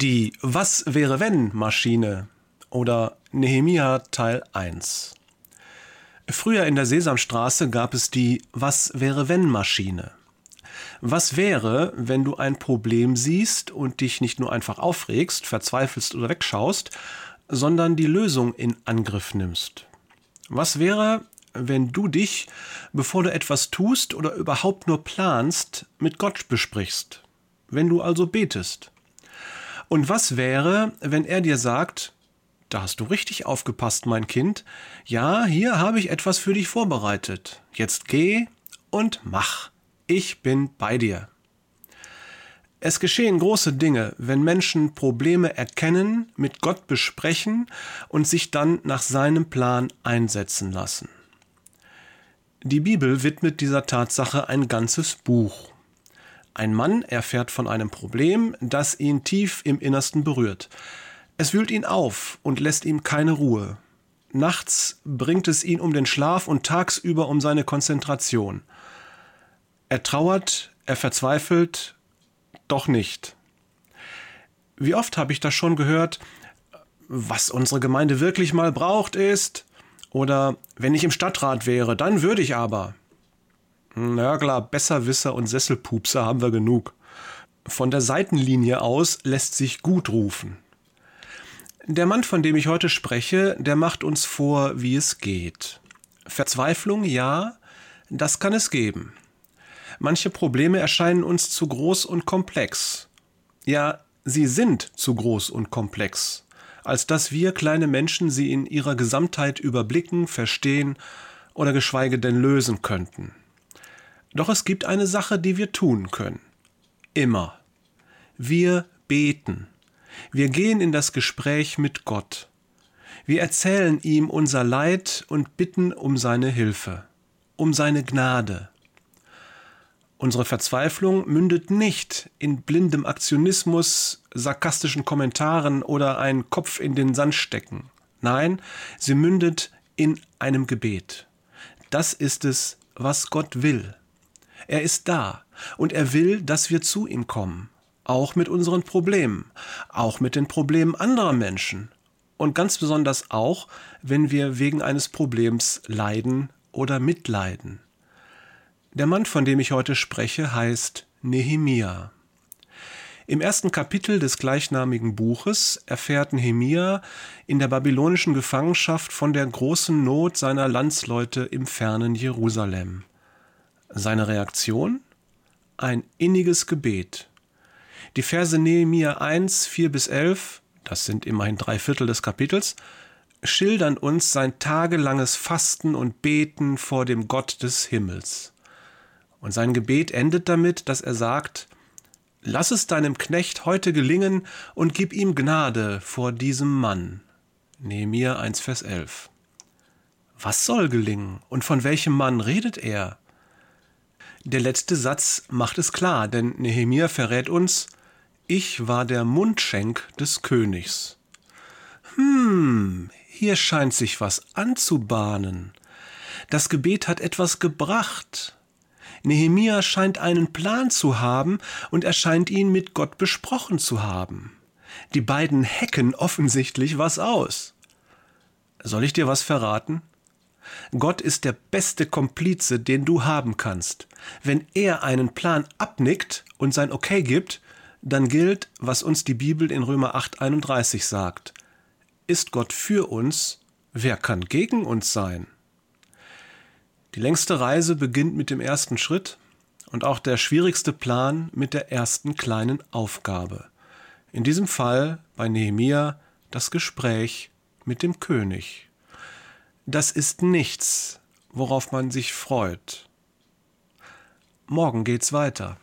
Die Was wäre wenn Maschine oder Nehemia Teil 1. Früher in der Sesamstraße gab es die Was wäre wenn Maschine. Was wäre, wenn du ein Problem siehst und dich nicht nur einfach aufregst, verzweifelst oder wegschaust, sondern die Lösung in Angriff nimmst? Was wäre, wenn du dich, bevor du etwas tust oder überhaupt nur planst, mit Gott besprichst? Wenn du also betest? Und was wäre, wenn er dir sagt, da hast du richtig aufgepasst, mein Kind, ja, hier habe ich etwas für dich vorbereitet. Jetzt geh und mach. Ich bin bei dir. Es geschehen große Dinge, wenn Menschen Probleme erkennen, mit Gott besprechen und sich dann nach seinem Plan einsetzen lassen. Die Bibel widmet dieser Tatsache ein ganzes Buch. Ein Mann erfährt von einem Problem, das ihn tief im Innersten berührt. Es wühlt ihn auf und lässt ihm keine Ruhe. Nachts bringt es ihn um den Schlaf und tagsüber um seine Konzentration. Er trauert, er verzweifelt, doch nicht. Wie oft habe ich das schon gehört, was unsere Gemeinde wirklich mal braucht ist, oder wenn ich im Stadtrat wäre, dann würde ich aber. Klar, Besserwisser und Sesselpupser haben wir genug. Von der Seitenlinie aus lässt sich gut rufen. Der Mann, von dem ich heute spreche, der macht uns vor, wie es geht. Verzweiflung, ja, das kann es geben. Manche Probleme erscheinen uns zu groß und komplex. Ja, sie sind zu groß und komplex, als dass wir kleine Menschen sie in ihrer Gesamtheit überblicken, verstehen oder geschweige denn lösen könnten. Doch es gibt eine Sache, die wir tun können. Immer. Wir beten. Wir gehen in das Gespräch mit Gott. Wir erzählen ihm unser Leid und bitten um seine Hilfe, um seine Gnade. Unsere Verzweiflung mündet nicht in blindem Aktionismus, sarkastischen Kommentaren oder ein Kopf in den Sand stecken. Nein, sie mündet in einem Gebet. Das ist es, was Gott will. Er ist da und er will, dass wir zu ihm kommen, auch mit unseren Problemen, auch mit den Problemen anderer Menschen und ganz besonders auch, wenn wir wegen eines Problems leiden oder mitleiden. Der Mann, von dem ich heute spreche, heißt Nehemia. Im ersten Kapitel des gleichnamigen Buches erfährt Nehemia in der babylonischen Gefangenschaft von der großen Not seiner Landsleute im fernen Jerusalem. Seine Reaktion? Ein inniges Gebet. Die Verse Nehemia 1, 4 bis 11, das sind immerhin drei Viertel des Kapitels, schildern uns sein tagelanges Fasten und Beten vor dem Gott des Himmels. Und sein Gebet endet damit, dass er sagt, Lass es deinem Knecht heute gelingen und gib ihm Gnade vor diesem Mann. Nehemia 1, Vers 11. Was soll gelingen und von welchem Mann redet er? Der letzte Satz macht es klar, denn Nehemia verrät uns, ich war der Mundschenk des Königs. Hm, hier scheint sich was anzubahnen. Das Gebet hat etwas gebracht. Nehemia scheint einen Plan zu haben und er scheint ihn mit Gott besprochen zu haben. Die beiden hacken offensichtlich was aus. Soll ich dir was verraten? Gott ist der beste Komplize, den du haben kannst. Wenn er einen Plan abnickt und sein Okay gibt, dann gilt, was uns die Bibel in Römer 8:31 sagt. Ist Gott für uns, wer kann gegen uns sein? Die längste Reise beginnt mit dem ersten Schritt und auch der schwierigste Plan mit der ersten kleinen Aufgabe. In diesem Fall bei Nehemia das Gespräch mit dem König das ist nichts, worauf man sich freut. Morgen geht's weiter.